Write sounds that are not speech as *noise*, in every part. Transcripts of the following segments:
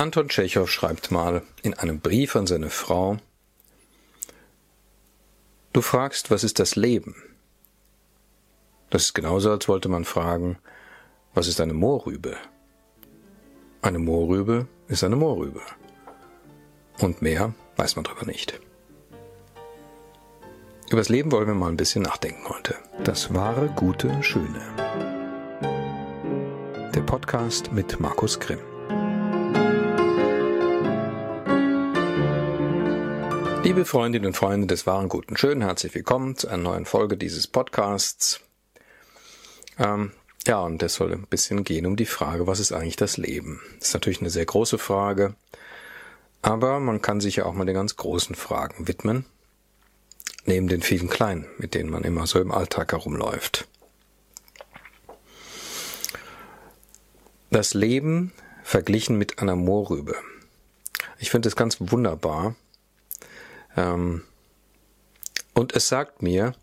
Anton Tschechow schreibt mal in einem Brief an seine Frau, Du fragst, was ist das Leben? Das ist genauso, als wollte man fragen, was ist eine Moorrübe? Eine Moorrübe ist eine Moorrübe. Und mehr weiß man darüber nicht. Über das Leben wollen wir mal ein bisschen nachdenken heute. Das wahre, gute, schöne. Der Podcast mit Markus Grimm. Liebe Freundinnen und Freunde des wahren Guten Schön, herzlich willkommen zu einer neuen Folge dieses Podcasts. Ähm, ja, und es soll ein bisschen gehen um die Frage, was ist eigentlich das Leben? Das ist natürlich eine sehr große Frage, aber man kann sich ja auch mal den ganz großen Fragen widmen, neben den vielen kleinen, mit denen man immer so im Alltag herumläuft. Das Leben verglichen mit einer Moorrübe. Ich finde es ganz wunderbar, und es sagt mir,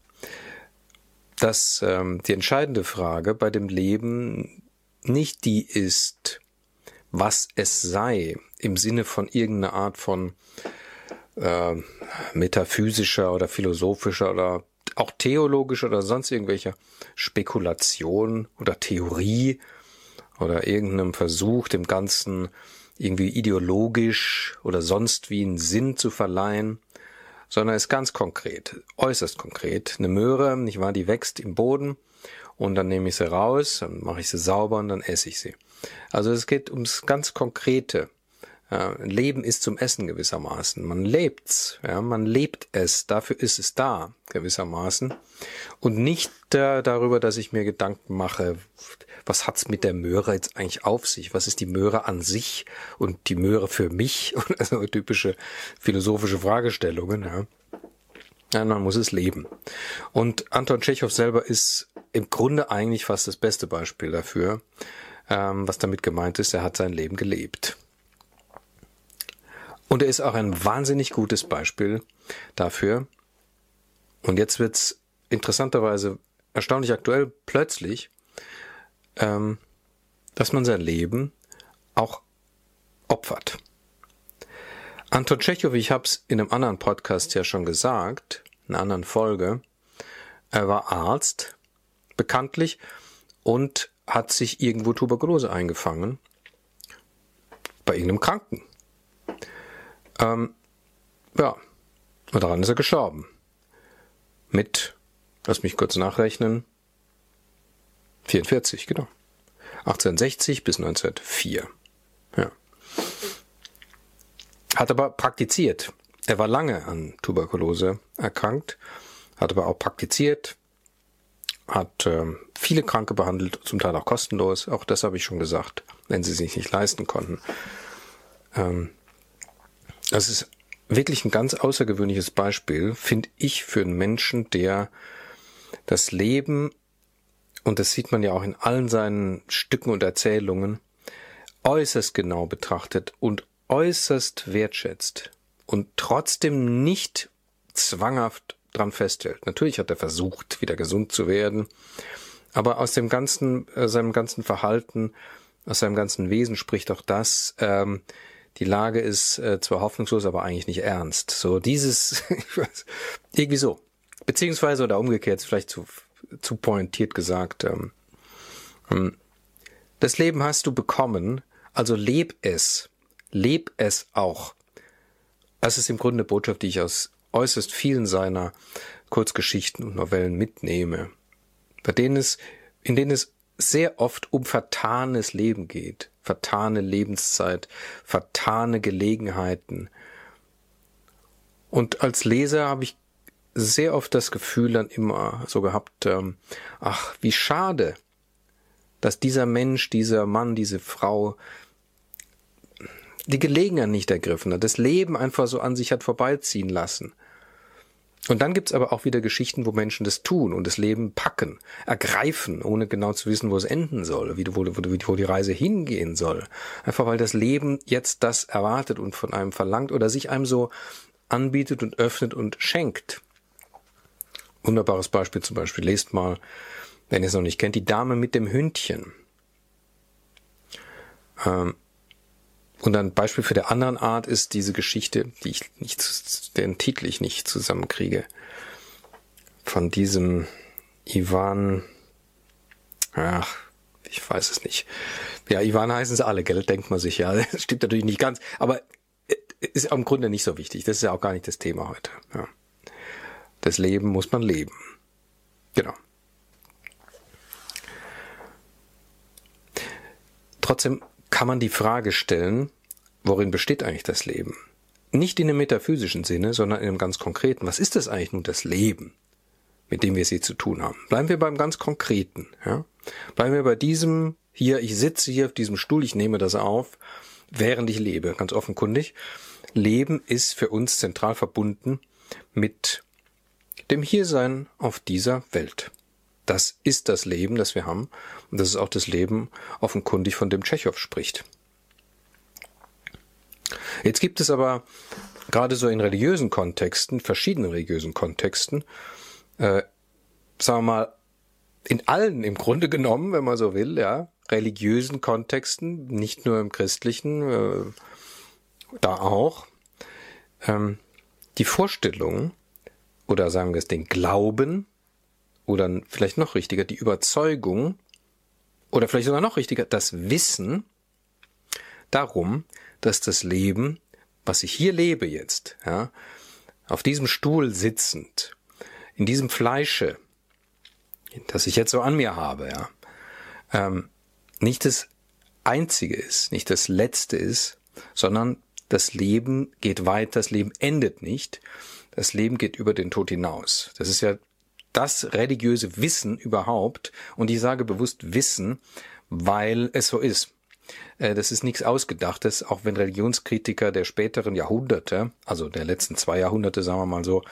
dass ähm, die entscheidende Frage bei dem Leben nicht die ist, was es sei, im Sinne von irgendeiner Art von äh, metaphysischer oder philosophischer oder auch theologischer oder sonst irgendwelcher Spekulation oder Theorie oder irgendeinem Versuch, dem Ganzen irgendwie ideologisch oder sonst wie einen Sinn zu verleihen, sondern ist ganz konkret, äußerst konkret. Eine Möhre, nicht wahr, die wächst im Boden und dann nehme ich sie raus, dann mache ich sie sauber und dann esse ich sie. Also es geht ums ganz Konkrete. Leben ist zum Essen gewissermaßen. Man lebt's, ja, man lebt es, dafür ist es da gewissermaßen und nicht äh, darüber, dass ich mir Gedanken mache, was hat's mit der Möhre jetzt eigentlich auf sich? Was ist die Möhre an sich und die Möhre für mich? *laughs* Also typische philosophische Fragestellungen. Ja. ja, man muss es leben. Und Anton Tschechow selber ist im Grunde eigentlich fast das beste Beispiel dafür, ähm, was damit gemeint ist. Er hat sein Leben gelebt. Und er ist auch ein wahnsinnig gutes Beispiel dafür. Und jetzt wird's interessanterweise erstaunlich aktuell plötzlich, ähm, dass man sein Leben auch opfert. Anton Tschechow, ich habe es in einem anderen Podcast ja schon gesagt, in einer anderen Folge, er war Arzt, bekanntlich, und hat sich irgendwo Tuberkulose eingefangen, bei irgendeinem Kranken. Ähm, ja, und daran ist er gestorben. Mit, lass mich kurz nachrechnen, 44, genau. 1860 bis 1904. Ja. Hat aber praktiziert. Er war lange an Tuberkulose erkrankt, hat aber auch praktiziert, hat äh, viele Kranke behandelt, zum Teil auch kostenlos. Auch das habe ich schon gesagt, wenn sie sich nicht leisten konnten. Ähm, das ist wirklich ein ganz außergewöhnliches Beispiel, finde ich, für einen Menschen, der das Leben und das sieht man ja auch in allen seinen Stücken und Erzählungen, äußerst genau betrachtet und äußerst wertschätzt und trotzdem nicht zwanghaft dran festhält. Natürlich hat er versucht, wieder gesund zu werden, aber aus dem ganzen, äh, seinem ganzen Verhalten, aus seinem ganzen Wesen spricht auch das, ähm, die Lage ist äh, zwar hoffnungslos, aber eigentlich nicht ernst. So dieses, *laughs* ich weiß, irgendwie so. Beziehungsweise oder umgekehrt, vielleicht zu zu pointiert gesagt. Ähm, ähm, das Leben hast du bekommen, also leb es. Leb es auch. Das ist im Grunde eine Botschaft, die ich aus äußerst vielen seiner Kurzgeschichten und Novellen mitnehme, bei denen es, in denen es sehr oft um vertanes Leben geht, vertane Lebenszeit, vertane Gelegenheiten. Und als Leser habe ich sehr oft das Gefühl dann immer so gehabt, ähm, ach, wie schade, dass dieser Mensch, dieser Mann, diese Frau die Gelegenheit nicht ergriffen hat, das Leben einfach so an sich hat vorbeiziehen lassen. Und dann gibt's aber auch wieder Geschichten, wo Menschen das tun und das Leben packen, ergreifen, ohne genau zu wissen, wo es enden soll, wie, wo, wo, wo die Reise hingehen soll. Einfach weil das Leben jetzt das erwartet und von einem verlangt oder sich einem so anbietet und öffnet und schenkt. Wunderbares Beispiel zum Beispiel, lest mal, wenn ihr es noch nicht kennt, die Dame mit dem Hündchen. Ähm, und ein Beispiel für der anderen Art ist diese Geschichte, die ich nicht, den Titel ich nicht zusammenkriege, von diesem Ivan, ach, ich weiß es nicht. Ja, Ivan heißen sie alle, gell, denkt man sich, ja. *laughs* Das stimmt natürlich nicht ganz, aber äh, ist im Grunde nicht so wichtig. Das ist ja auch gar nicht das Thema heute. Ja. Das Leben muss man leben. Genau. Trotzdem kann man die Frage stellen, worin besteht eigentlich das Leben? Nicht in einem metaphysischen Sinne, sondern in einem ganz konkreten. Was ist das eigentlich nun das Leben, mit dem wir es hier zu tun haben? Bleiben wir beim ganz Konkreten. Ja? Bleiben wir bei diesem hier, ich sitze hier auf diesem Stuhl, ich nehme das auf, während ich lebe, ganz offenkundig. Leben ist für uns zentral verbunden mit dem Hiersein auf dieser Welt. Das ist das Leben, das wir haben. Und das ist auch das Leben offenkundig, von dem Tschechow spricht. Jetzt gibt es aber gerade so in religiösen Kontexten, verschiedenen religiösen Kontexten, äh, sagen wir mal, in allen im Grunde genommen, wenn man so will, ja, religiösen Kontexten, nicht nur im christlichen, äh, da auch, ähm, die Vorstellung oder sagen wir es den Glauben oder vielleicht noch richtiger die Überzeugung oder vielleicht sogar noch richtiger das Wissen darum, dass das Leben, was ich hier lebe jetzt, ja, auf diesem Stuhl sitzend, in diesem Fleische, das ich jetzt so an mir habe, ja, ähm, nicht das Einzige ist, nicht das Letzte ist, sondern das Leben geht weiter, das Leben endet nicht, das Leben geht über den Tod hinaus. Das ist ja das religiöse Wissen überhaupt. Und ich sage bewusst Wissen, weil es so ist. Äh, das ist nichts Ausgedachtes, auch wenn Religionskritiker der späteren Jahrhunderte, also der letzten zwei Jahrhunderte, sagen wir mal so,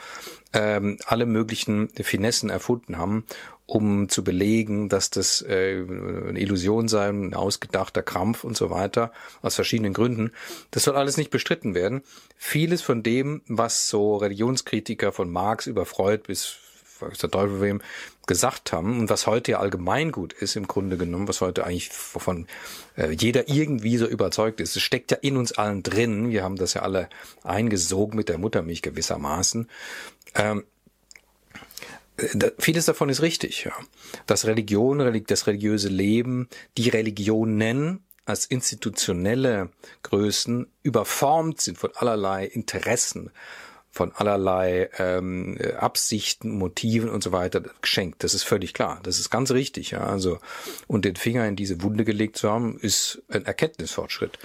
ähm, alle möglichen Finessen erfunden haben, um zu belegen, dass das äh, eine Illusion sei, ein ausgedachter Krampf und so weiter, aus verschiedenen Gründen. Das soll alles nicht bestritten werden. Vieles von dem, was so Religionskritiker von Marx über Freud bis der Teufel wem gesagt haben und was heute ja allgemeingut ist im Grunde genommen, was heute eigentlich von äh, jeder irgendwie so überzeugt ist. Es steckt ja in uns allen drin. Wir haben das ja alle eingesogen mit der Muttermilch gewissermaßen. Ähm, äh, vieles davon ist richtig, ja. Dass Religion, das religiöse Leben, die Religionen als institutionelle Größen überformt sind von allerlei Interessen, von allerlei ähm, Absichten, Motiven und so weiter geschenkt. Das ist völlig klar. Das ist ganz richtig. Ja. Also und den Finger in diese Wunde gelegt zu haben, ist ein Erkenntnisfortschritt.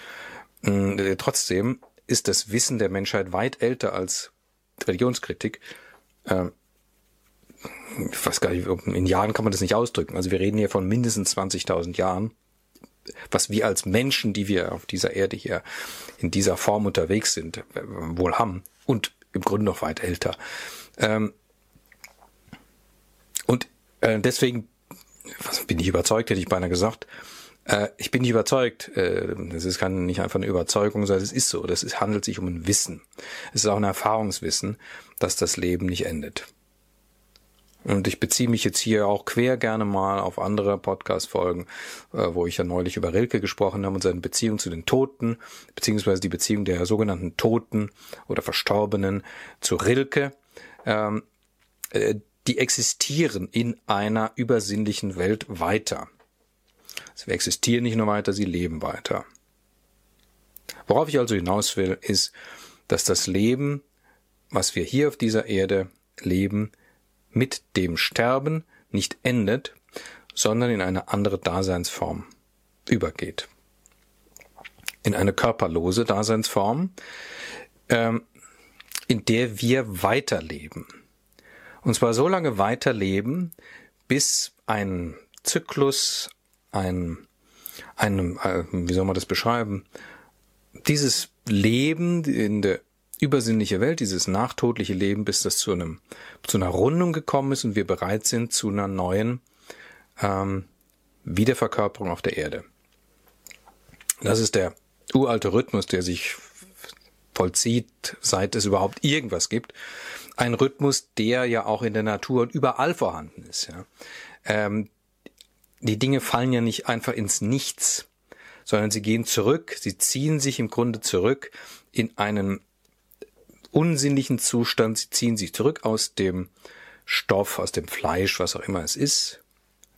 Ähm, trotzdem ist das Wissen der Menschheit weit älter als Religionskritik. Ähm, ich weiß gar nicht, in Jahren kann man das nicht ausdrücken. Also wir reden hier von mindestens 20.000 Jahren was wir als Menschen, die wir auf dieser Erde hier in dieser Form unterwegs sind, äh, wohl haben. Und im Grunde noch weit älter. Ähm, und äh, deswegen was, bin ich überzeugt, hätte ich beinahe gesagt. Äh, ich bin nicht überzeugt. Äh, das ist kann nicht einfach eine Überzeugung, sondern es ist so. Das ist, handelt sich um ein Wissen. Es ist auch ein Erfahrungswissen, dass das Leben nicht endet. Und ich beziehe mich jetzt hier auch quer gerne mal auf andere Podcast-Folgen, äh, wo ich ja neulich über Rilke gesprochen habe und seine Beziehung zu den Toten, beziehungsweise die Beziehung der sogenannten Toten oder Verstorbenen zu Rilke. Ähm, äh, die existieren in einer übersinnlichen Welt weiter. Sie existieren nicht nur weiter, sie leben weiter. Worauf ich also hinaus will, ist, dass das Leben, was wir hier auf dieser Erde leben, mit dem Sterben nicht endet, sondern in eine andere Daseinsform übergeht. In eine körperlose Daseinsform, ähm, in der wir weiterleben. Und zwar so lange weiterleben, bis ein Zyklus, ein, ein äh, wie soll man das beschreiben, dieses Leben in der übersinnliche Welt, dieses nachtodliche Leben, bis das zu einem zu einer Rundung gekommen ist und wir bereit sind zu einer neuen ähm, Wiederverkörperung auf der Erde. Das ist der uralte Rhythmus, der sich vollzieht, seit es überhaupt irgendwas gibt. Ein Rhythmus, der ja auch in der Natur und überall vorhanden ist. Ja. Ähm, die Dinge fallen ja nicht einfach ins Nichts, sondern sie gehen zurück, sie ziehen sich im Grunde zurück in einen unsinnlichen Zustand, sie ziehen sich zurück aus dem Stoff, aus dem Fleisch, was auch immer es ist,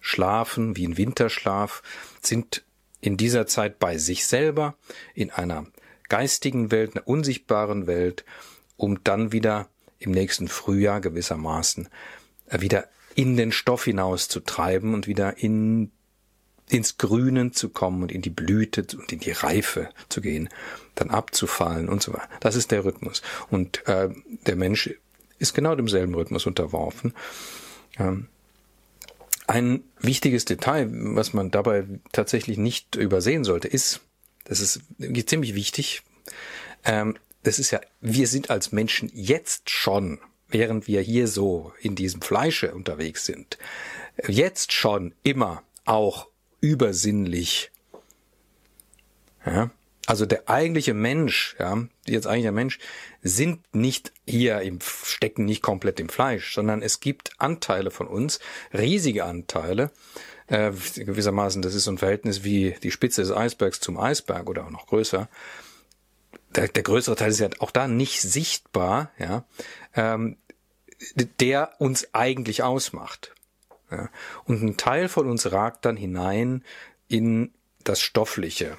schlafen wie ein Winterschlaf, sind in dieser Zeit bei sich selber, in einer geistigen Welt, einer unsichtbaren Welt, um dann wieder im nächsten Frühjahr gewissermaßen wieder in den Stoff hinaus zu treiben und wieder in ins Grünen zu kommen und in die Blüte und in die Reife zu gehen, dann abzufallen und so weiter. Das ist der Rhythmus. Und äh, der Mensch ist genau demselben Rhythmus unterworfen. Ähm, ein wichtiges Detail, was man dabei tatsächlich nicht übersehen sollte, ist, das ist ziemlich wichtig, ähm, das ist ja, wir sind als Menschen jetzt schon, während wir hier so in diesem Fleische unterwegs sind, jetzt schon immer auch übersinnlich. Ja? Also der eigentliche Mensch, ja, jetzt eigentliche Mensch, sind nicht hier im, stecken nicht komplett im Fleisch, sondern es gibt Anteile von uns, riesige Anteile, äh, gewissermaßen, das ist so ein Verhältnis wie die Spitze des Eisbergs zum Eisberg oder auch noch größer, der, der größere Teil ist ja auch da nicht sichtbar, ja, ähm, der uns eigentlich ausmacht. Ja. Und ein Teil von uns ragt dann hinein in das Stoffliche,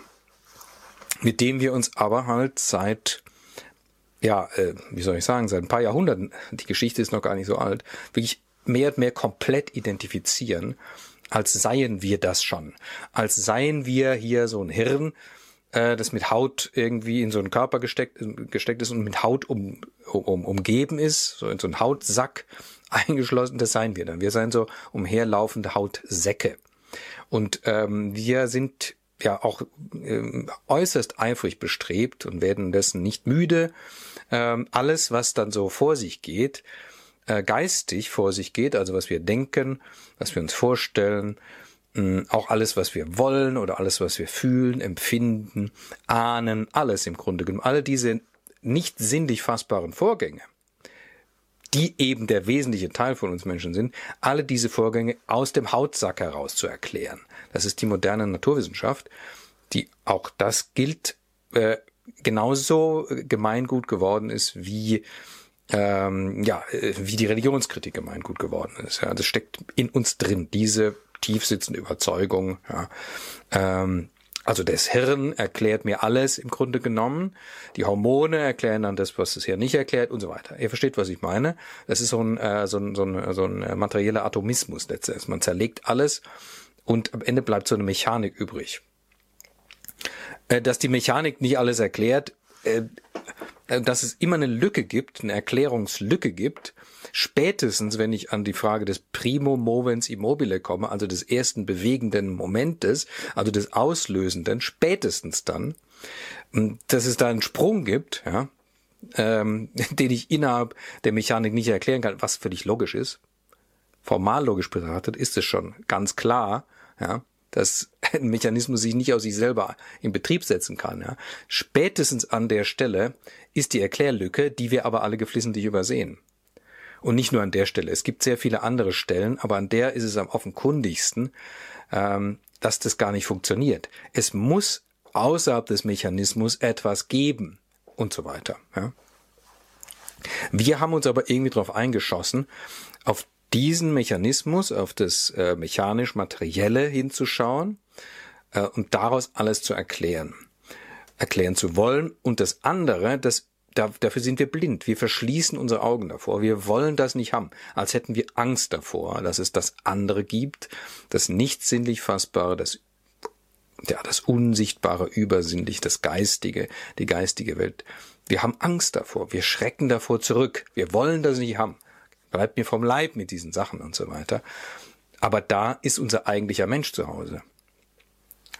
mit dem wir uns aber halt seit, ja, äh, wie soll ich sagen, seit ein paar Jahrhunderten, die Geschichte ist noch gar nicht so alt, wirklich mehr und mehr komplett identifizieren, als seien wir das schon, als seien wir hier so ein Hirn, äh, das mit Haut irgendwie in so einen Körper gesteckt, gesteckt ist und mit Haut um, um, umgeben ist, so in so einen Hautsack eingeschlossen, das seien wir dann. Wir seien so umherlaufende Hautsäcke. Und ähm, wir sind ja auch äh, äußerst eifrig bestrebt und werden dessen nicht müde. Ähm, alles, was dann so vor sich geht, äh, geistig vor sich geht, also was wir denken, was wir uns vorstellen, auch alles, was wir wollen oder alles, was wir fühlen, empfinden, ahnen, alles im Grunde genommen, alle diese nicht sinnlich fassbaren Vorgänge, die eben der wesentliche Teil von uns Menschen sind, alle diese Vorgänge aus dem Hautsack heraus zu erklären. Das ist die moderne Naturwissenschaft, die auch das gilt, äh, genauso gemeingut geworden ist wie ähm, ja, äh, wie die Religionskritik gemeingut geworden ist. Ja, das steckt in uns drin, diese tiefsitzende Überzeugung. Ja. Ähm, also das Hirn erklärt mir alles im Grunde genommen. Die Hormone erklären dann das, was das Hirn nicht erklärt und so weiter. Ihr versteht, was ich meine. Das ist so ein, äh, so ein, so ein, so ein materieller Atomismus letztendlich. Man zerlegt alles und am Ende bleibt so eine Mechanik übrig. Äh, dass die Mechanik nicht alles erklärt, äh, äh dass es immer eine Lücke gibt, eine Erklärungslücke gibt, Spätestens, wenn ich an die Frage des Primo Movens Immobile komme, also des ersten bewegenden Momentes, also des Auslösenden, spätestens dann, hm, dass es da einen Sprung gibt, ja, ähm, *laughs* den ich innerhalb der Mechanik nicht erklären kann, was völlig logisch ist. Formal logisch betrachtet ist es schon ganz klar, ja, dass *laughs* ein Mechanismus sich nicht aus sich selber in Betrieb setzen kann. Ja. Spätestens an der Stelle ist die Erklärlücke, die wir aber alle geflissentlich übersehen. Und nicht nur an der Stelle. Es gibt sehr viele andere Stellen, aber an der ist es am offenkundigsten, ähm, dass das gar nicht funktioniert. Es muss außerhalb des Mechanismus etwas geben und so weiter. Ja. Wir haben uns aber irgendwie darauf eingeschossen, auf diesen Mechanismus, auf das äh, mechanisch-materielle hinzuschauen äh, und daraus alles zu erklären, erklären zu wollen. Und das andere, das da, dafür sind wir blind. Wir verschließen unsere Augen davor. Wir wollen das nicht haben. Als hätten wir Angst davor, dass es das andere gibt, das nicht sinnlich fassbare, das ja, das Unsichtbare, Übersinnlich, das Geistige, die geistige Welt. Wir haben Angst davor. Wir schrecken davor zurück. Wir wollen das nicht haben. Bleibt mir vom Leib mit diesen Sachen und so weiter. Aber da ist unser eigentlicher Mensch zu Hause.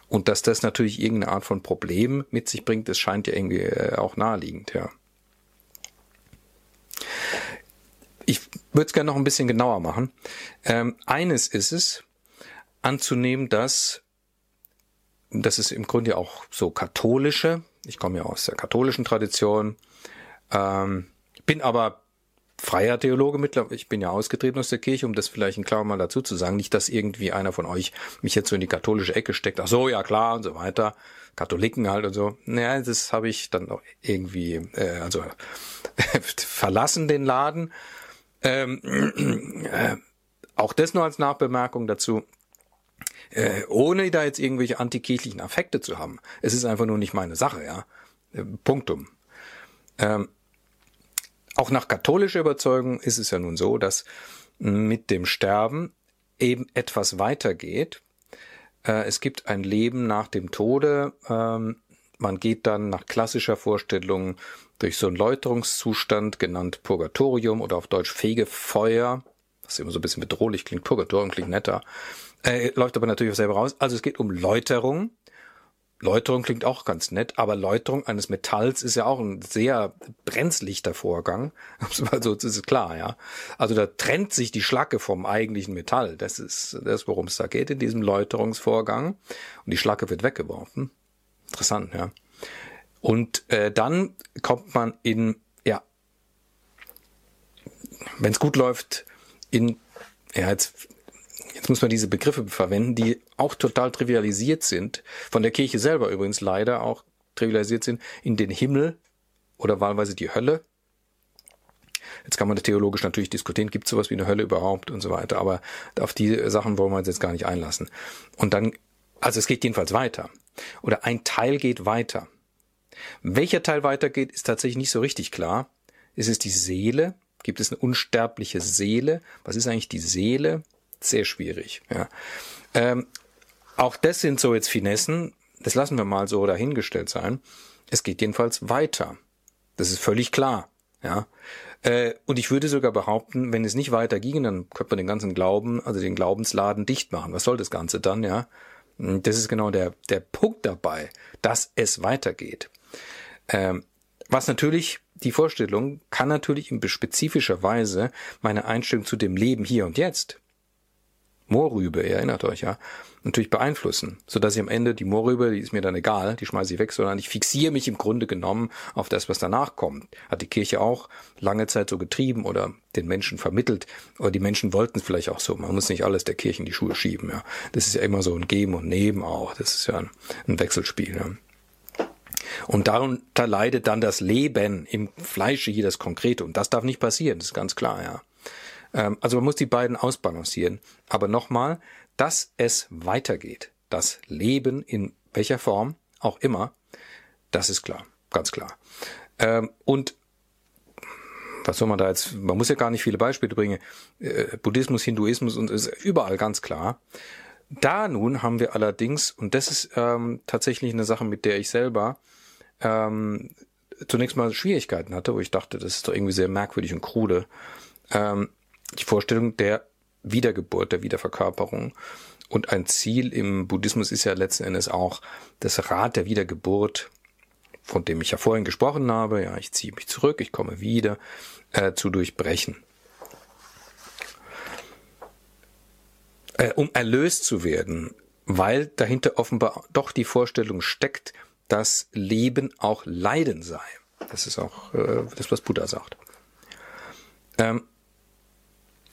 Und dass das natürlich irgendeine Art von Problem mit sich bringt, das scheint ja irgendwie äh, auch naheliegend, ja. Ich würde es gerne noch ein bisschen genauer machen. Ähm, eines ist es, anzunehmen, dass das ist im Grunde ja auch so katholische, ich komme ja aus der katholischen Tradition, ähm, bin aber freier Theologe mittlerweile, ich bin ja ausgetreten aus der Kirche, um das vielleicht ein klar mal dazu zu sagen, nicht, dass irgendwie einer von euch mich jetzt so in die katholische Ecke steckt, ach so, ja klar und so weiter, Katholiken halt und so. Naja, das habe ich dann irgendwie, äh, also *laughs* verlassen den Laden. Ähm, äh, auch das nur als Nachbemerkung dazu. Äh, ohne da jetzt irgendwelche antikirchlichen Affekte zu haben. Es ist einfach nur nicht meine Sache, ja. Äh, Punktum. Ähm, auch nach katholischer Überzeugung ist es ja nun so, dass mit dem Sterben eben etwas weitergeht. Äh, es gibt ein Leben nach dem Tode. Ähm, man geht dann nach klassischer Vorstellung durch so einen Läuterungszustand, genannt Purgatorium oder auf Deutsch Fegefeuer, was immer so ein bisschen bedrohlich klingt. Purgatorium klingt netter. Äh, läuft aber natürlich auch selber raus. Also es geht um Läuterung. Läuterung klingt auch ganz nett, aber Läuterung eines Metalls ist ja auch ein sehr brenzlichter Vorgang. *laughs* Also das ist klar, ja. Also da trennt sich die Schlacke vom eigentlichen Metall. Das ist das, worum es da geht in diesem Läuterungsvorgang. Und die Schlacke wird weggeworfen. Interessant, ja. Und äh, dann kommt man in, ja, wenn es gut läuft, in, ja, jetzt jetzt muss man diese Begriffe verwenden, die auch total trivialisiert sind, von der Kirche selber übrigens leider auch trivialisiert sind, in den Himmel oder wahlweise die Hölle. Jetzt kann man das theologisch natürlich diskutieren, gibt es sowas wie eine Hölle überhaupt und so weiter, aber auf die Sachen wollen wir uns jetzt gar nicht einlassen. Und dann, also es geht jedenfalls weiter. Oder ein Teil geht weiter. Welcher Teil weitergeht, ist tatsächlich nicht so richtig klar. Ist es die Seele? Gibt es eine unsterbliche Seele? Was ist eigentlich die Seele? sehr schwierig. Ja. Ähm, auch das sind so jetzt Finessen, das lassen wir mal so dahingestellt sein. Es geht jedenfalls weiter. Das ist völlig klar. Ja. Äh, und ich würde sogar behaupten, wenn es nicht weiter ging, dann könnte man den ganzen Glauben, also den Glaubensladen dicht machen. Was soll das Ganze dann, ja? Das ist genau der, der Punkt dabei, dass es weitergeht. Ähm, was natürlich die Vorstellung kann natürlich in spezifischer Weise meine Einstellung zu dem Leben hier und jetzt Moorrübe, ihr erinnert euch ja, natürlich beeinflussen, so dass ich am Ende die Moorrübe, die ist mir dann egal, die schmeiße ich weg, sondern ich fixiere mich im Grunde genommen auf das, was danach kommt. Hat die Kirche auch lange Zeit so getrieben oder den Menschen vermittelt, oder die Menschen wollten es vielleicht auch so. Man muss nicht alles der Kirche in die Schuhe schieben, ja. Das ist ja immer so ein Geben und Nehmen auch. Das ist ja ein, ein Wechselspiel, ja. Und darunter leidet dann das Leben im Fleische hier das Konkrete. Und das darf nicht passieren, das ist ganz klar, ja. Ähm, also man muss die beiden ausbalancieren. Aber nochmal, dass es weitergeht, das Leben in welcher Form auch immer, das ist klar, ganz klar. Ähm, und was soll man da jetzt, man muss ja gar nicht viele Beispiele bringen, äh, Buddhismus, Hinduismus und ist überall ganz klar. Da nun haben wir allerdings, und das ist ähm, tatsächlich eine Sache, mit der ich selber ähm, zunächst mal Schwierigkeiten hatte, wo ich dachte, das ist doch irgendwie sehr merkwürdig und krude. Ähm, die Vorstellung der Wiedergeburt, der Wiederverkörperung. Und ein Ziel im Buddhismus ist ja letzten Endes auch das Rad der Wiedergeburt, von dem ich ja vorhin gesprochen habe. Ja, ich ziehe mich zurück, ich komme wieder, äh, zu durchbrechen. Äh, um erlöst zu werden, weil dahinter offenbar doch die Vorstellung steckt, dass Leben auch Leiden sei. Das ist auch äh, das, was Buddha sagt. Ähm,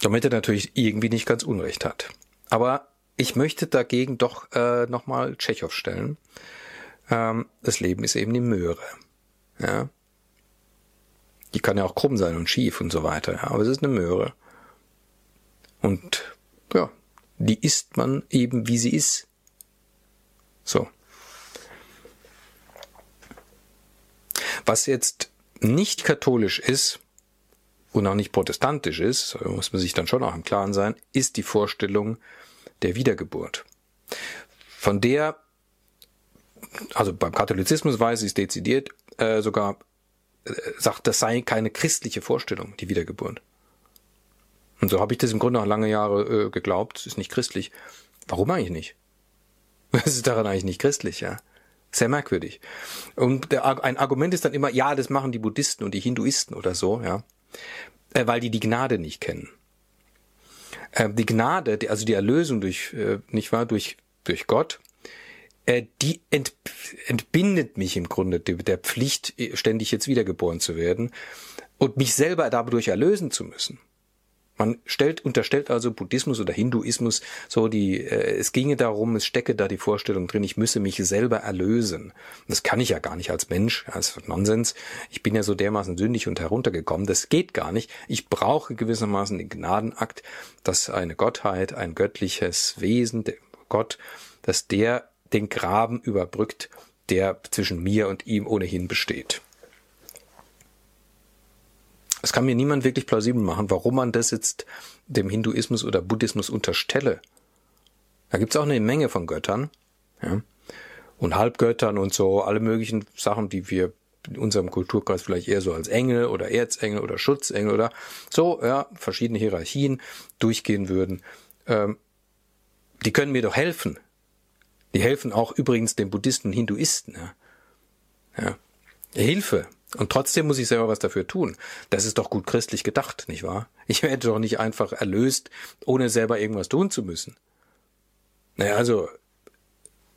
damit er natürlich irgendwie nicht ganz Unrecht hat. Aber ich möchte dagegen doch äh, nochmal Tschechow stellen. Ähm, das Leben ist eben die Möhre. Ja? Die kann ja auch krumm sein und schief und so weiter, ja? aber es ist eine Möhre. Und ja, die isst man eben, wie sie ist. So. Was jetzt nicht katholisch ist, und auch nicht protestantisch ist, muss man sich dann schon auch im Klaren sein, ist die Vorstellung der Wiedergeburt. Von der, also beim Katholizismus weiß ich es dezidiert, äh, sogar äh, sagt, das sei keine christliche Vorstellung, die Wiedergeburt. Und so habe ich das im Grunde auch lange Jahre äh, geglaubt, ist nicht christlich. Warum eigentlich nicht? *laughs* Was ist daran eigentlich nicht christlich, ja? Sehr merkwürdig. Und der, ein Argument ist dann immer, ja, das machen die Buddhisten und die Hinduisten oder so, ja äh, weil die die Gnade nicht kennen. Äh, die Gnade, die, also die Erlösung durch, äh, nicht wahr, durch, durch Gott, äh, die ent, entbindet mich im Grunde der Pflicht, ständig jetzt wiedergeboren zu werden. und mich selber dadurch erlösen zu müssen. Man stellt, unterstellt also Buddhismus oder Hinduismus so die, äh, es ginge darum, es stecke da die Vorstellung drin, ich müsse mich selber erlösen. Das kann ich ja gar nicht als Mensch, ist Nonsens. Ich bin ja so dermaßen sündig und heruntergekommen, das geht gar nicht. Ich brauche gewissermaßen den Gnadenakt, dass eine Gottheit, ein göttliches Wesen, der Gott, dass der den Graben überbrückt, der zwischen mir und ihm ohnehin besteht. Es kann mir niemand wirklich plausibel machen, warum man das jetzt dem Hinduismus oder Buddhismus unterstelle. Da gibt's auch eine Menge von Göttern. Ja? Und Halbgöttern und so, alle möglichen Sachen, die wir in unserem Kulturkreis vielleicht eher so als Engel oder Erzengel oder Schutzengel oder so, ja, verschiedene Hierarchien durchgehen würden. Ähm, die können mir doch helfen. Die helfen auch übrigens den Buddhisten und Hinduisten. Ja. ja. Hilfe. Und trotzdem muss ich selber was dafür tun. Das ist doch gut christlich gedacht, nicht wahr? Ich werde doch nicht einfach erlöst, ohne selber irgendwas tun zu müssen. Naja, also,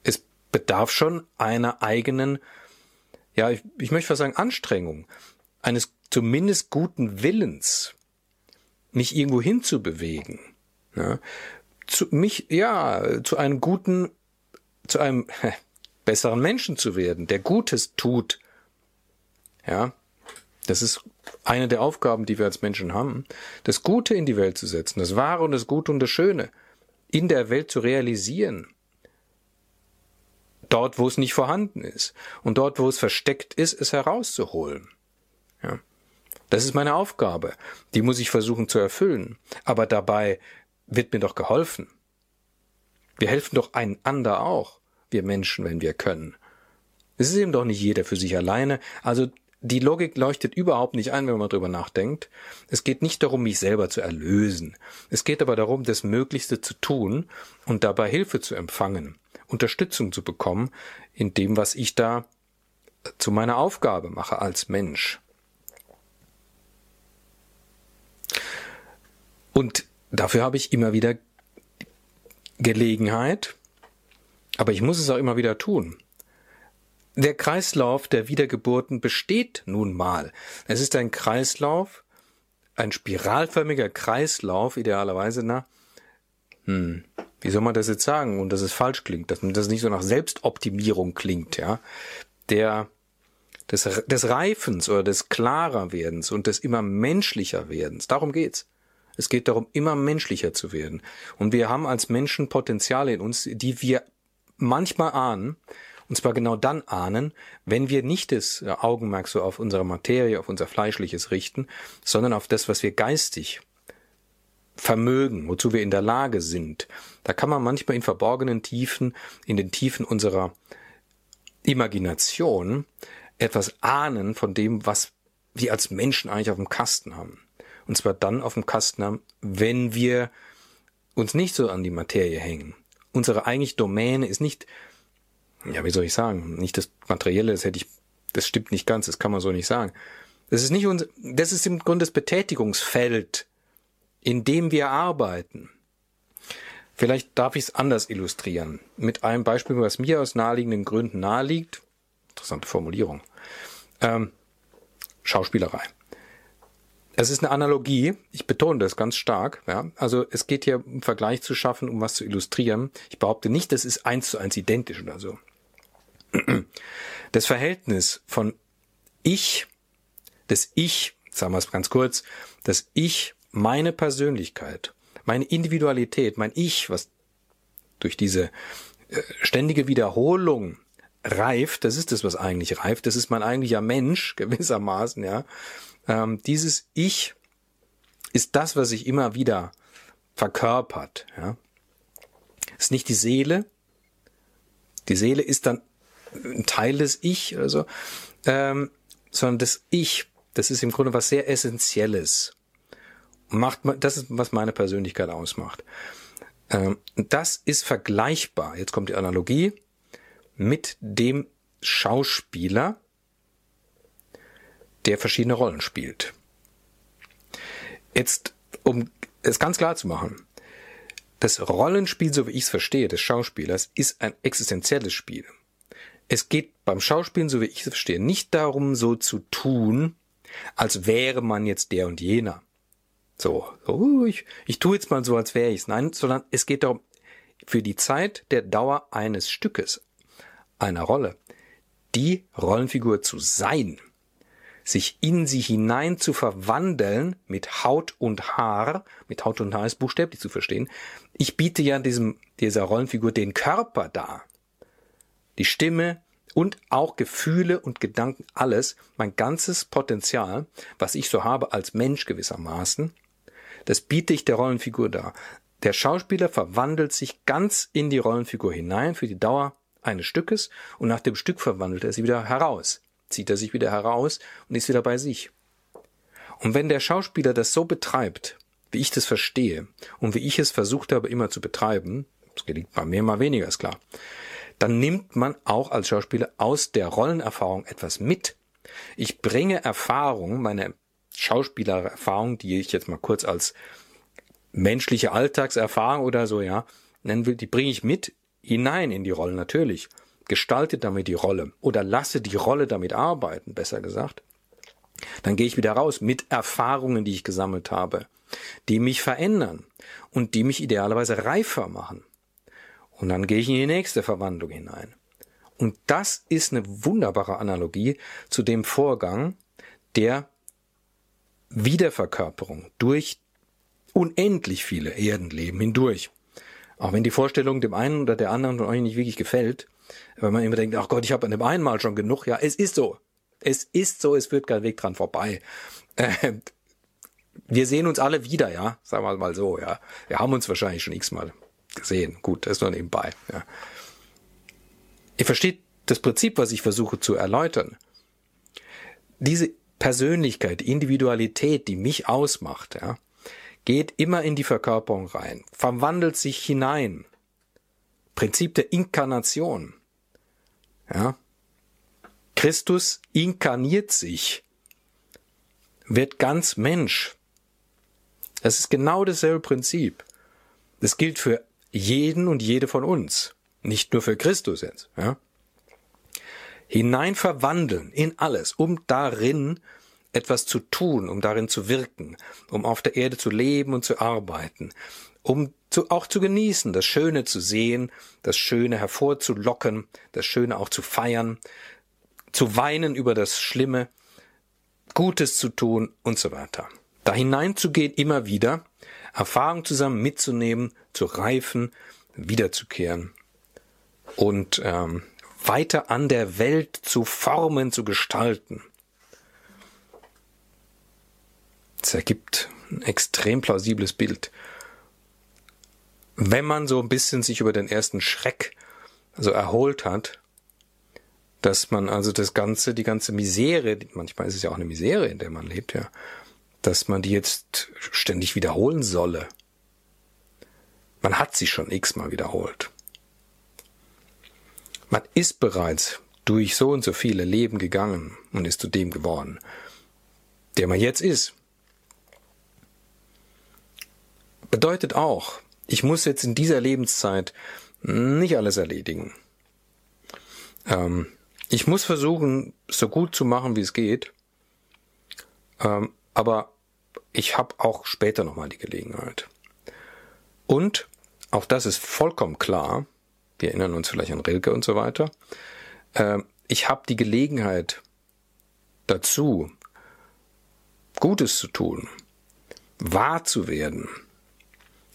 es bedarf schon einer eigenen, ja, ich, ich möchte fast sagen, Anstrengung, eines zumindest guten Willens, mich irgendwo hinzubewegen. Ja, zu mich, ja, zu einem guten, zu einem *laughs* besseren Menschen zu werden, der Gutes tut, ja, das ist eine der Aufgaben, die wir als Menschen haben, das Gute in die Welt zu setzen, das Wahre und das Gute und das Schöne in der Welt zu realisieren. Dort, wo es nicht vorhanden ist und dort, wo es versteckt ist, es herauszuholen. Ja. Das ist meine Aufgabe. Die muss ich versuchen zu erfüllen. Aber dabei wird mir doch geholfen. Wir helfen doch einander auch, wir Menschen, wenn wir können. Es ist eben doch nicht jeder für sich alleine. Also die Logik leuchtet überhaupt nicht ein, wenn man drüber nachdenkt. Es geht nicht darum, mich selber zu erlösen. Es geht aber darum, das Möglichste zu tun und dabei Hilfe zu empfangen, Unterstützung zu bekommen in dem, was ich da zu meiner Aufgabe mache als Mensch. Und dafür habe ich immer wieder Gelegenheit, aber ich muss es auch immer wieder tun. Der Kreislauf der Wiedergeburten besteht nun mal. Es ist ein Kreislauf, ein spiralförmiger Kreislauf, idealerweise nach, hm, wie soll man das jetzt sagen, und dass es falsch klingt, dass das nicht so nach Selbstoptimierung klingt, ja, der, des, des Reifens oder des Klarerwerdens und des immer menschlicher Werdens. Darum geht's. Es geht darum, immer menschlicher zu werden. Und wir haben als Menschen Potenziale in uns, die wir manchmal ahnen, und zwar genau dann ahnen, wenn wir nicht das äh, Augenmerk so auf unsere Materie, auf unser Fleischliches richten, sondern auf das, was wir geistig vermögen, wozu wir in der Lage sind. Da kann man manchmal in verborgenen Tiefen, in den Tiefen unserer Imagination etwas ahnen von dem, was wir als Menschen eigentlich auf dem Kasten haben. Und zwar dann auf dem Kasten haben, wenn wir uns nicht so an die Materie hängen. Unsere eigentlich Domäne ist nicht ja, wie soll ich sagen, nicht das Materielle, das hätte ich, das stimmt nicht ganz, das kann man so nicht sagen. Das ist nicht unser, das ist im Grunde das Betätigungsfeld, in dem wir arbeiten. Vielleicht darf ich es anders illustrieren. Mit einem Beispiel, was mir aus naheliegenden Gründen naheliegt. Interessante Formulierung. Ähm, Schauspielerei. Es ist eine Analogie. Ich betone das ganz stark. Ja? Also es geht hier um Vergleich zu schaffen, um was zu illustrieren. Ich behaupte nicht, das ist eins zu eins identisch oder so. Das Verhältnis von Ich, das Ich, sagen wir es ganz kurz, das Ich, meine Persönlichkeit, meine Individualität, mein Ich, was durch diese äh, ständige Wiederholung reift, das ist das, was eigentlich reift, das ist mein eigentlicher Mensch *laughs* gewissermaßen, ja. Ähm, dieses Ich ist das, was sich immer wieder verkörpert, ja. Ist nicht die Seele. Die Seele ist dann ein Teil des Ich oder so, ähm, sondern das Ich, das ist im Grunde was sehr Essentielles. Macht, das ist, was meine Persönlichkeit ausmacht. Ähm, das ist vergleichbar, jetzt kommt die Analogie, mit dem Schauspieler, der verschiedene Rollen spielt. Jetzt, um es ganz klar zu machen, das Rollenspiel, so wie ich es verstehe, des Schauspielers, ist ein existenzielles Spiel. Es geht beim Schauspielen, so wie ich es verstehe, nicht darum, so zu tun, als wäre man jetzt der und jener. So, so ich, ich tue jetzt mal so, als wäre ich's. Nein, sondern es geht darum, für die Zeit der Dauer eines Stückes, einer Rolle, die Rollenfigur zu sein, sich in sie hinein zu verwandeln mit Haut und Haar, mit Haut und Haar ist buchstäblich zu verstehen. Ich biete ja diesem, dieser Rollenfigur den Körper dar, die Stimme und auch Gefühle und Gedanken, alles, mein ganzes Potenzial, was ich so habe als Mensch gewissermaßen, das biete ich der Rollenfigur dar. Der Schauspieler verwandelt sich ganz in die Rollenfigur hinein für die Dauer eines Stückes und nach dem Stück verwandelt er sie wieder heraus, zieht er sich wieder heraus und ist wieder bei sich. Und wenn der Schauspieler das so betreibt, wie ich das verstehe und wie ich es versucht habe immer zu betreiben, das gelingt mal mehr, mal weniger, ist klar, dann nimmt man auch als Schauspieler aus der Rollenerfahrung etwas mit. Ich bringe Erfahrung, meine Schauspielererfahrung, die ich jetzt mal kurz als menschliche Alltagserfahrung oder so, ja, nennen will, die bringe ich mit hinein in die Rolle natürlich. Gestalte damit die Rolle oder lasse die Rolle damit arbeiten, besser gesagt. Dann gehe ich wieder raus mit Erfahrungen, die ich gesammelt habe, die mich verändern und die mich idealerweise reifer machen. Und dann gehe ich in die nächste Verwandlung hinein. Und das ist eine wunderbare Analogie zu dem Vorgang der Wiederverkörperung durch unendlich viele Erdenleben hindurch. Auch wenn die Vorstellung dem einen oder der anderen von euch nicht wirklich gefällt, weil man immer denkt, ach Gott, ich habe an dem einen Mal schon genug. Ja, es ist so. Es ist so, es wird kein Weg dran vorbei. Äh, wir sehen uns alle wieder, ja, sagen wir mal so, ja. Wir haben uns wahrscheinlich schon x-mal gesehen. Gut, das ist nur nebenbei, ja. Ihr versteht das Prinzip, was ich versuche zu erläutern. Diese Persönlichkeit, Individualität, die mich ausmacht, ja, geht immer in die Verkörperung rein, verwandelt sich hinein. Prinzip der Inkarnation. Ja. Christus inkarniert sich, wird ganz Mensch. Das ist genau dasselbe Prinzip. Das gilt für jeden und jede von uns, nicht nur für Christus jetzt. Ja. Hinein verwandeln in alles, um darin etwas zu tun, um darin zu wirken, um auf der Erde zu leben und zu arbeiten, um zu, auch zu genießen, das Schöne zu sehen, das Schöne hervorzulocken, das Schöne auch zu feiern, zu weinen über das Schlimme, Gutes zu tun und so weiter. Da hineinzugehen immer wieder, Erfahrung zusammen mitzunehmen, zu reifen, wiederzukehren und ähm, weiter an der Welt zu formen, zu gestalten. Das ergibt ein extrem plausibles Bild. Wenn man so ein bisschen sich über den ersten Schreck so erholt hat, dass man also das ganze, die ganze Misere, manchmal ist es ja auch eine Misere, in der man lebt, ja, dass man die jetzt ständig wiederholen solle. Man hat sie schon x-mal wiederholt. Man ist bereits durch so und so viele Leben gegangen und ist zu dem geworden, der man jetzt ist. Bedeutet auch, ich muss jetzt in dieser Lebenszeit nicht alles erledigen. Ähm, ich muss versuchen, so gut zu machen, wie es geht. Ähm, aber ich habe auch später nochmal die Gelegenheit. Und, auch das ist vollkommen klar, wir erinnern uns vielleicht an Rilke und so weiter, äh, ich habe die Gelegenheit dazu, Gutes zu tun, wahr zu werden,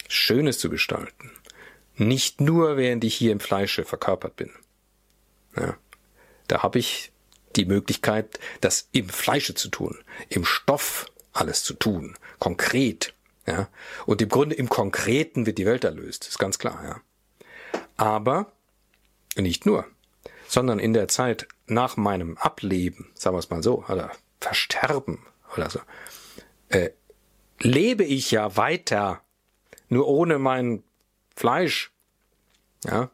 Schönes zu gestalten. Nicht nur, während ich hier im Fleische verkörpert bin. Ja, da habe ich die Möglichkeit, das im Fleische zu tun, im Stoff alles zu tun, konkret. Ja, und im Grunde im Konkreten wird die Welt erlöst, ist ganz klar. Ja, aber nicht nur, sondern in der Zeit nach meinem Ableben, sagen wir es mal so, oder Versterben oder so, äh, lebe ich ja weiter nur ohne mein Fleisch. Ja.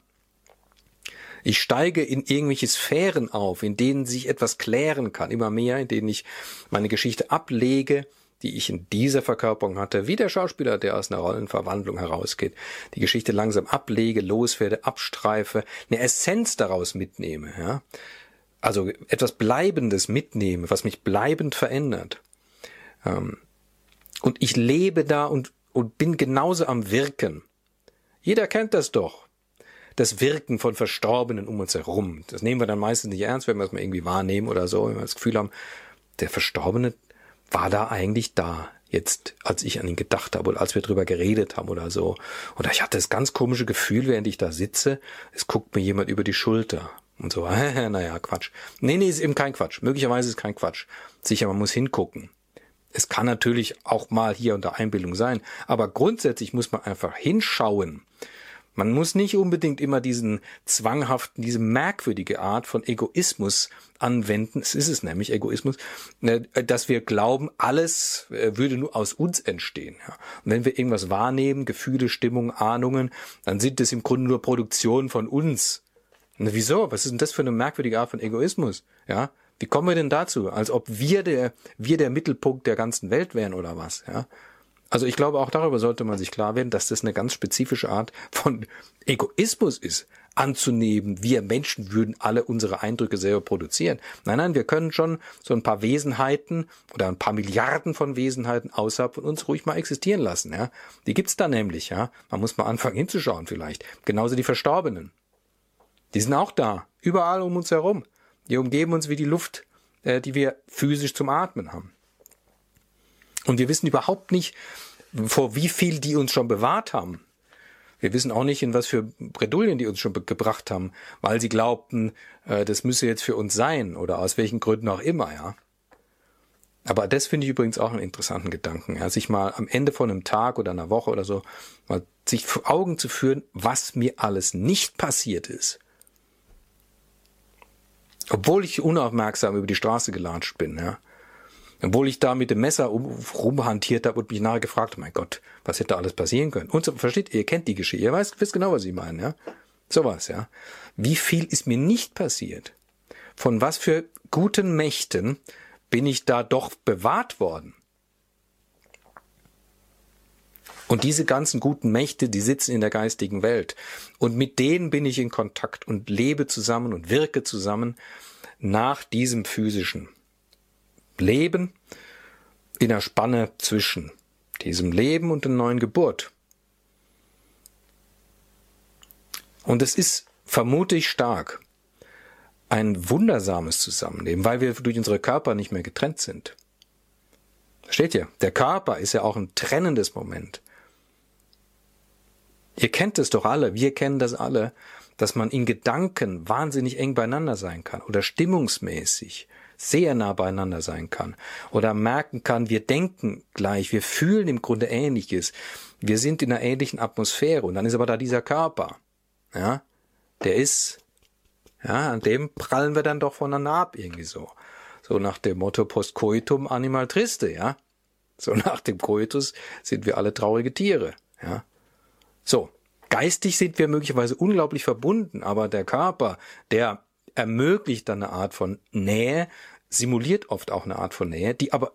Ich steige in irgendwelche Sphären auf, in denen sich etwas klären kann, immer mehr, in denen ich meine Geschichte ablege, die ich in dieser Verkörperung hatte, wie der Schauspieler, der aus einer Rollenverwandlung herausgeht, die Geschichte langsam ablege, loswerde, abstreife, eine Essenz daraus mitnehme, ja. also etwas Bleibendes mitnehme, was mich bleibend verändert. Ähm, und ich lebe da und, und bin genauso am Wirken. Jeder kennt das doch. Das Wirken von Verstorbenen um uns herum. Das nehmen wir dann meistens nicht ernst, wenn wir es mal irgendwie wahrnehmen oder so, wenn wir das Gefühl haben, der Verstorbene war da eigentlich da jetzt, als ich an ihn gedacht habe oder als wir drüber geredet haben oder so. Oder ich hatte das ganz komische Gefühl, während ich da sitze, es guckt mir jemand über die Schulter. Und so, *laughs* naja, Quatsch. Nee, nee, ist eben kein Quatsch. Möglicherweise ist kein Quatsch. Sicher, man muss hingucken. Es kann natürlich auch mal hier unter Einbildung sein, aber grundsätzlich muss man einfach hinschauen. Man muss nicht unbedingt immer diesen zwanghaften, diese merkwürdige Art von Egoismus anwenden. Es ist es nämlich Egoismus, ne, dass wir glauben, alles äh, würde nur aus uns entstehen. Und wenn wir irgendwas wahrnehmen, Gefühle, Stimmung, Ahnungen, dann sind es im Grunde nur Produktionen von uns. Na, wieso? Was ist denn das für eine merkwürdige Art von Egoismus? Ja? Wie kommen wir denn dazu? Als ob wir der, wir der Mittelpunkt der ganzen Welt wären oder was? Ja? Also ich glaube, auch darüber sollte man sich klar werden, dass das eine ganz spezifische Art von Egoismus ist, anzunehmen, wir Menschen würden alle unsere Eindrücke selber produzieren. Nein, nein, wir können schon so ein paar Wesenheiten oder ein paar Milliarden von Wesenheiten außerhalb von uns ruhig mal existieren lassen. Ja? Die gibt's da nämlich. Ja? Man muss mal anfangen hinzuschauen vielleicht. Genauso die Verstorbenen. Die sind auch da, überall um uns herum. Die umgeben uns wie die Luft, äh, die wir physisch zum Atmen haben. Und wir wissen überhaupt nicht, vor wie viel die uns schon bewahrt haben. Wir wissen auch nicht, in was für Bredouillen die uns schon gebracht haben, weil sie glaubten, äh, das müsse jetzt für uns sein oder aus welchen Gründen auch immer, ja. Aber das finde ich übrigens auch einen interessanten Gedanken, ja, sich mal am Ende von einem Tag oder einer Woche oder so mal sich vor Augen zu führen, was mir alles nicht passiert ist obwohl ich unaufmerksam über die Straße gelatscht bin, ja. Obwohl ich da mit dem Messer um, rumhantiert habe und mich nachher gefragt mein Gott, was hätte alles passieren können? Und so, versteht ihr, ihr kennt die Geschichte, ihr weißt, wisst genau, was ich meine, ja. Sowas, ja. Wie viel ist mir nicht passiert? Von was für guten Mächten bin ich da doch bewahrt worden? Und diese ganzen guten Mächte, die sitzen in der geistigen Welt. Und mit denen bin ich in Kontakt und lebe zusammen und wirke zusammen nach diesem physischen Leben in der Spanne zwischen diesem Leben und der neuen Geburt. Und es ist vermutlich stark ein wundersames Zusammenleben, weil wir durch unsere Körper nicht mehr getrennt sind. Versteht ihr? Der Körper ist ja auch ein trennendes Moment. Ihr kennt es doch alle, wir kennen das alle, dass man in Gedanken wahnsinnig eng beieinander sein kann oder stimmungsmäßig sehr nah beieinander sein kann oder merken kann, wir denken gleich, wir fühlen im Grunde ähnliches, wir sind in einer ähnlichen Atmosphäre und dann ist aber da dieser Körper, ja, der ist, ja, an dem prallen wir dann doch voneinander ab irgendwie so. So nach dem Motto post coitum animal triste, ja. So *laughs* nach dem Coitus sind wir alle traurige Tiere, ja. So, geistig sind wir möglicherweise unglaublich verbunden, aber der Körper, der ermöglicht dann eine Art von Nähe, simuliert oft auch eine Art von Nähe, die aber,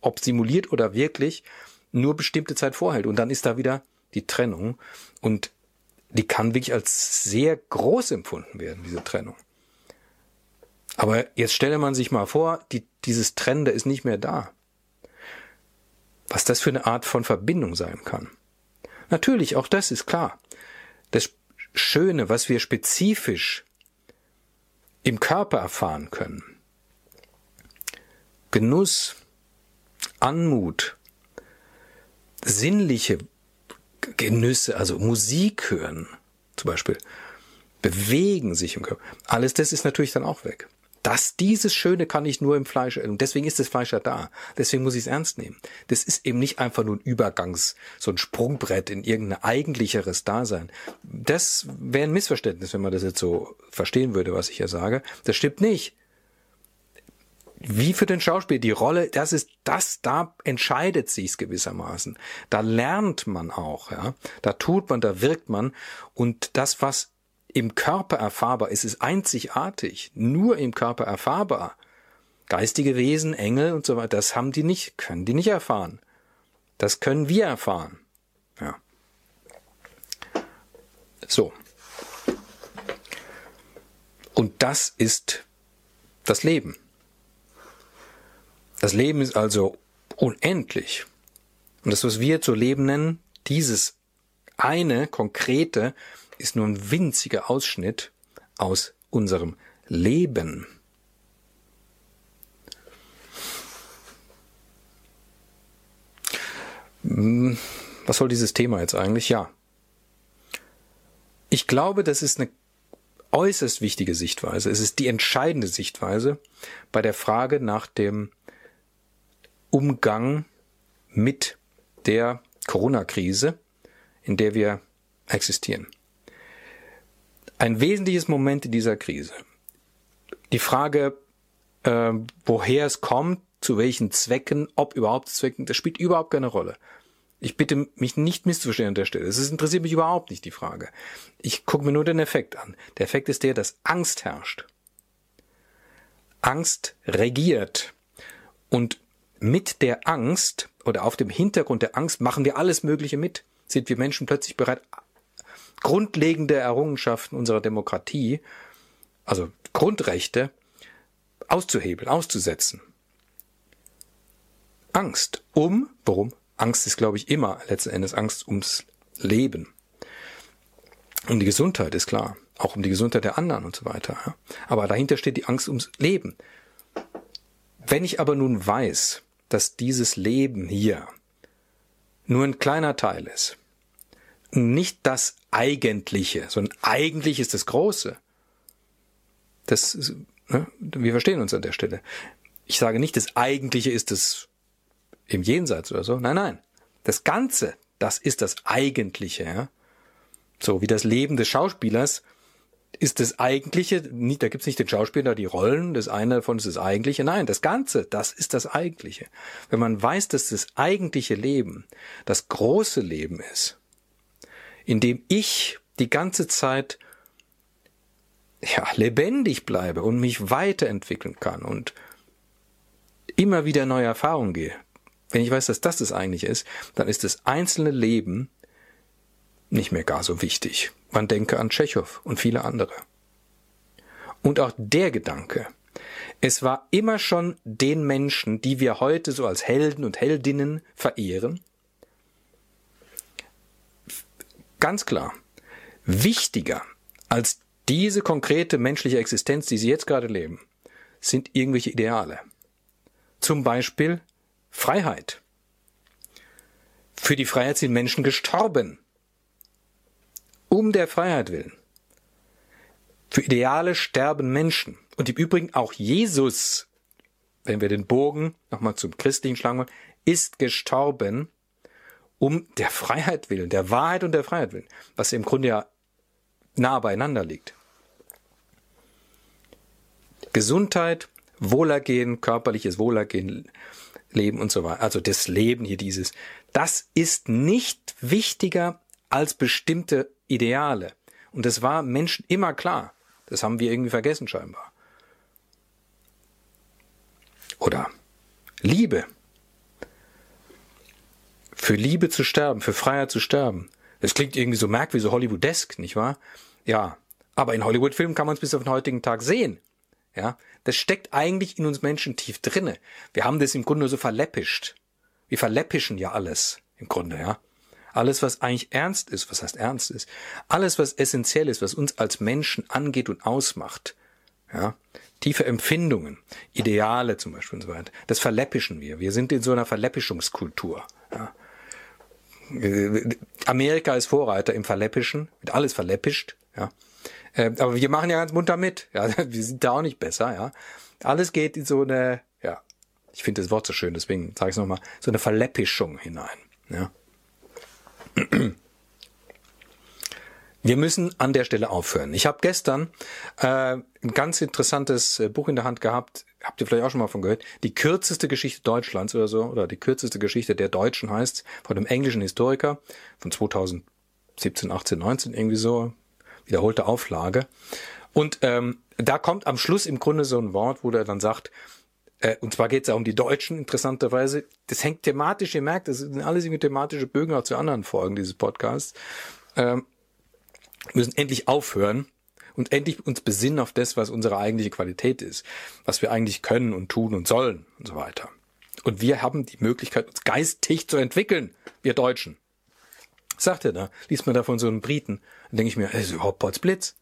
ob simuliert oder wirklich, nur bestimmte Zeit vorhält. Und dann ist da wieder die Trennung. Und die kann wirklich als sehr groß empfunden werden, diese Trennung. Aber jetzt stelle man sich mal vor, die, dieses Trennende ist nicht mehr da. Was das für eine Art von Verbindung sein kann. Natürlich, auch das ist klar. Das Schöne, was wir spezifisch im Körper erfahren können. Genuss, Anmut, sinnliche Genüsse, also Musik hören, zum Beispiel, bewegen sich im Körper. Alles das ist natürlich dann auch weg. Das, dieses Schöne kann ich nur im Fleisch, und deswegen ist das Fleisch ja da. Deswegen muss ich es ernst nehmen. Das ist eben nicht einfach nur ein Übergangs, so ein Sprungbrett in irgendein eigentlicheres Dasein. Das wäre ein Missverständnis, wenn man das jetzt so verstehen würde, was ich hier sage. Das stimmt nicht. Wie für den Schauspieler, die Rolle, das ist das, da entscheidet sich's gewissermaßen. Da lernt man auch, ja. Da tut man, da wirkt man. Und das, was im Körper erfahrbar ist, ist einzigartig, nur im Körper erfahrbar. Geistige Wesen, Engel und so weiter, das haben die nicht, können die nicht erfahren. Das können wir erfahren. Ja. So. Und das ist das Leben. Das Leben ist also unendlich. Und das, was wir zu Leben nennen, dieses eine konkrete, ist nur ein winziger Ausschnitt aus unserem Leben. Hm, was soll dieses Thema jetzt eigentlich? Ja. Ich glaube, das ist eine äußerst wichtige Sichtweise. Es ist die entscheidende Sichtweise bei der Frage nach dem Umgang mit der Corona-Krise, in der wir existieren. Ein wesentliches Moment in dieser Krise. Die Frage, äh, woher es kommt, zu welchen Zwecken, ob überhaupt Zwecken, das spielt überhaupt keine Rolle. Ich bitte mich nicht misszuverstehen an der Stelle. Es interessiert mich überhaupt nicht die Frage. Ich gucke mir nur den Effekt an. Der Effekt ist der, dass Angst herrscht. Angst regiert. Und mit der Angst oder auf dem Hintergrund der Angst machen wir alles Mögliche mit. Sind wir Menschen plötzlich bereit, grundlegende Errungenschaften unserer Demokratie, also Grundrechte, auszuhebeln, auszusetzen. Angst um, warum? Angst ist, glaube ich, immer letzten Endes Angst ums Leben. Um die Gesundheit ist klar. Auch um die Gesundheit der anderen und so weiter. Aber dahinter steht die Angst ums Leben. Wenn ich aber nun weiß, dass dieses Leben hier nur ein kleiner Teil ist, nicht das Eigentliche, sondern eigentlich ist das Große. Das, ne, wir verstehen uns an der Stelle. Ich sage nicht, das Eigentliche ist das im Jenseits oder so. Nein, nein. Das Ganze, das ist das Eigentliche. Ja? So wie das Leben des Schauspielers ist das Eigentliche, nicht, da gibt's nicht den Schauspieler, die Rollen, das eine davon ist das Eigentliche. Nein, das Ganze, das ist das Eigentliche. Wenn man weiß, dass das eigentliche Leben das große Leben ist, in dem ich die ganze Zeit ja, lebendig bleibe und mich weiterentwickeln kann und immer wieder neue Erfahrungen gehe, wenn ich weiß, dass das das eigentlich ist, dann ist das einzelne Leben nicht mehr gar so wichtig. Man denke an Tschechow und viele andere. Und auch der Gedanke, es war immer schon den Menschen, die wir heute so als Helden und Heldinnen verehren, ganz klar, wichtiger als diese konkrete menschliche Existenz, die sie jetzt gerade leben, sind irgendwelche Ideale. Zum Beispiel Freiheit. Für die Freiheit sind Menschen gestorben. Um der Freiheit willen. Für Ideale sterben Menschen. Und im Übrigen auch Jesus, wenn wir den Bogen nochmal zum Christlichen schlagen wollen, ist gestorben um der Freiheit willen, der Wahrheit und der Freiheit willen, was im Grunde ja nah beieinander liegt. Gesundheit, Wohlergehen, körperliches Wohlergehen, Leben und so weiter. Also das Leben hier dieses. Das ist nicht wichtiger als bestimmte Ideale. Und das war Menschen immer klar. Das haben wir irgendwie vergessen scheinbar. Oder Liebe. Für Liebe zu sterben, für Freiheit zu sterben. Das klingt irgendwie so merkwürdig, so Hollywoodesk, nicht wahr? Ja. Aber in Hollywood-Filmen kann man es bis auf den heutigen Tag sehen. Ja, das steckt eigentlich in uns Menschen tief drinne. Wir haben das im Grunde so verläppischt. Wir verläppischen ja alles im Grunde, ja. Alles, was eigentlich ernst ist, was heißt ernst ist, alles, was essentiell ist, was uns als Menschen angeht und ausmacht, ja, tiefe Empfindungen, Ideale zum Beispiel und so weiter, das verläppischen wir. Wir sind in so einer Verläppischungskultur. Ja. Amerika ist Vorreiter im Verläppischen, wird alles verläppischt, ja. Äh, aber wir machen ja ganz munter mit. Ja, *laughs* wir sind da auch nicht besser, ja. Alles geht in so eine, ja, ich finde das Wort so schön, deswegen sage ich es nochmal, so eine Verläppischung hinein. Ja. *clears throat* Wir müssen an der Stelle aufhören. Ich habe gestern äh, ein ganz interessantes äh, Buch in der Hand gehabt, habt ihr vielleicht auch schon mal von gehört, die kürzeste Geschichte Deutschlands oder so, oder die kürzeste Geschichte der Deutschen heißt, von einem englischen Historiker von 2017, 18, 19, irgendwie so, wiederholte Auflage. Und ähm, da kommt am Schluss im Grunde so ein Wort, wo er dann sagt, äh, und zwar geht es ja um die Deutschen, interessanterweise. Das hängt thematisch, ihr merkt, das sind alles irgendwie thematische Bögen auch zu anderen Folgen dieses Podcasts. Ähm, müssen endlich aufhören, und endlich uns besinnen auf das, was unsere eigentliche Qualität ist, was wir eigentlich können und tun und sollen und so weiter. Und wir haben die Möglichkeit, uns geistig zu entwickeln, wir Deutschen. Sagt er da, liest man da von so einem Briten, dann denke ich mir, das ist überhaupt Potzblitz.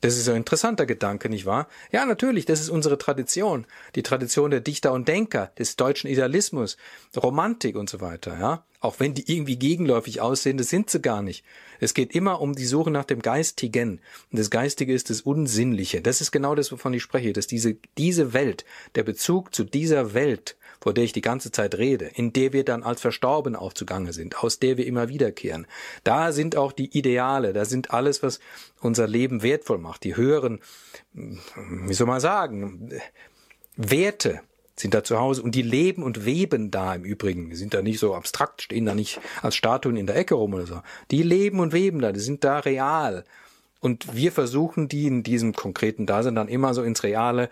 Das ist ein interessanter Gedanke, nicht wahr? Ja, natürlich, das ist unsere Tradition. Die Tradition der Dichter und Denker, des deutschen Idealismus, Romantik und so weiter, ja. Auch wenn die irgendwie gegenläufig aussehen, das sind sie gar nicht. Es geht immer um die Suche nach dem Geistigen. Und das Geistige ist das Unsinnliche. Das ist genau das, wovon ich spreche, dass diese, diese Welt, der Bezug zu dieser Welt, vor der ich die ganze Zeit rede, in der wir dann als Verstorben auch zugange sind, aus der wir immer wiederkehren. Da sind auch die Ideale, da sind alles, was unser Leben wertvoll macht, die höheren, wie soll man sagen, Werte, sind da zu Hause und die leben und weben da im Übrigen. Die sind da nicht so abstrakt, stehen da nicht als Statuen in der Ecke rum oder so. Die leben und weben da, die sind da real. Und wir versuchen die in diesem konkreten Dasein dann immer so ins Reale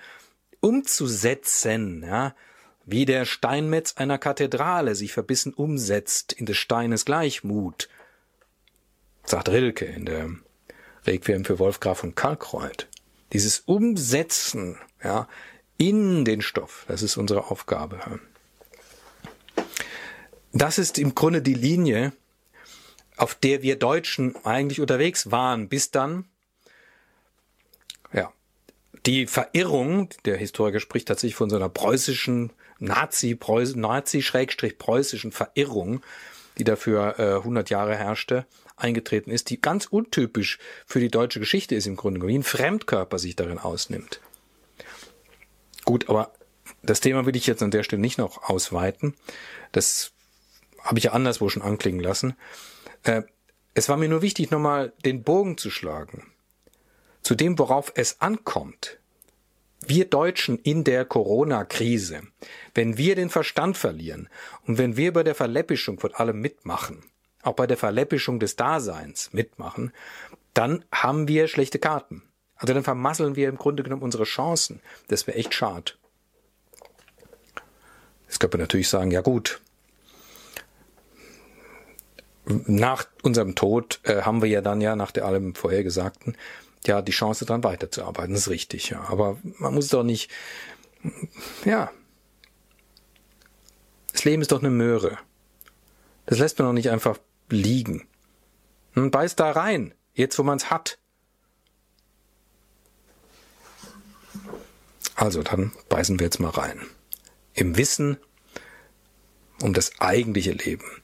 umzusetzen, ja wie der Steinmetz einer Kathedrale sich verbissen umsetzt in des Steines Gleichmut, sagt Rilke in der Requiem für Wolfgraf von Kalkreuth. Dieses Umsetzen, ja, in den Stoff, das ist unsere Aufgabe. Das ist im Grunde die Linie, auf der wir Deutschen eigentlich unterwegs waren, bis dann, die Verirrung, der Historiker spricht tatsächlich von so einer preußischen Nazi-preußischen Verirrung, die dafür äh, 100 Jahre herrschte, eingetreten ist, die ganz untypisch für die deutsche Geschichte ist im Grunde, wie ein Fremdkörper sich darin ausnimmt. Gut, aber das Thema will ich jetzt an der Stelle nicht noch ausweiten. Das habe ich ja anderswo schon anklingen lassen. Äh, es war mir nur wichtig, nochmal den Bogen zu schlagen. Zu dem, worauf es ankommt wir Deutschen in der Corona-Krise, wenn wir den Verstand verlieren und wenn wir bei der Verläppischung von allem mitmachen, auch bei der Verläppischung des Daseins mitmachen, dann haben wir schlechte Karten. Also dann vermasseln wir im Grunde genommen unsere Chancen. Das wäre echt schade. Jetzt könnte man natürlich sagen, ja gut, nach unserem Tod äh, haben wir ja dann ja nach der allem vorhergesagten ja die Chance dran weiterzuarbeiten. Ist richtig, ja. Aber man muss doch nicht, ja. Das Leben ist doch eine Möhre. Das lässt man doch nicht einfach liegen. Man beißt da rein, jetzt wo man es hat. Also dann beißen wir jetzt mal rein. Im Wissen um das eigentliche Leben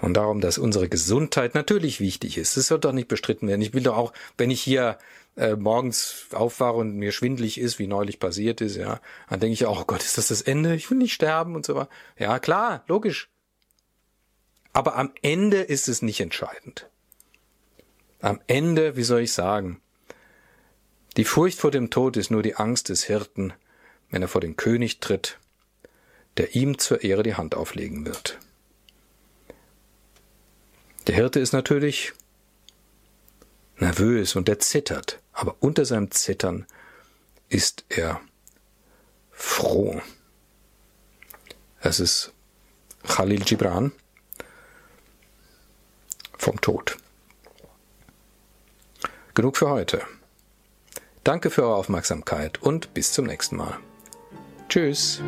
und darum, dass unsere Gesundheit natürlich wichtig ist. Das soll doch nicht bestritten werden. Ich will doch auch, wenn ich hier äh, morgens aufwache und mir schwindlig ist, wie neulich passiert ist, ja, dann denke ich, oh Gott, ist das das Ende? Ich will nicht sterben und so weiter. Ja, klar, logisch. Aber am Ende ist es nicht entscheidend. Am Ende, wie soll ich sagen, die Furcht vor dem Tod ist nur die Angst des Hirten, wenn er vor den König tritt, der ihm zur Ehre die Hand auflegen wird. Der Hirte ist natürlich nervös und er zittert, aber unter seinem Zittern ist er froh. Es ist Khalil Gibran vom Tod. Genug für heute. Danke für eure Aufmerksamkeit und bis zum nächsten Mal. Tschüss.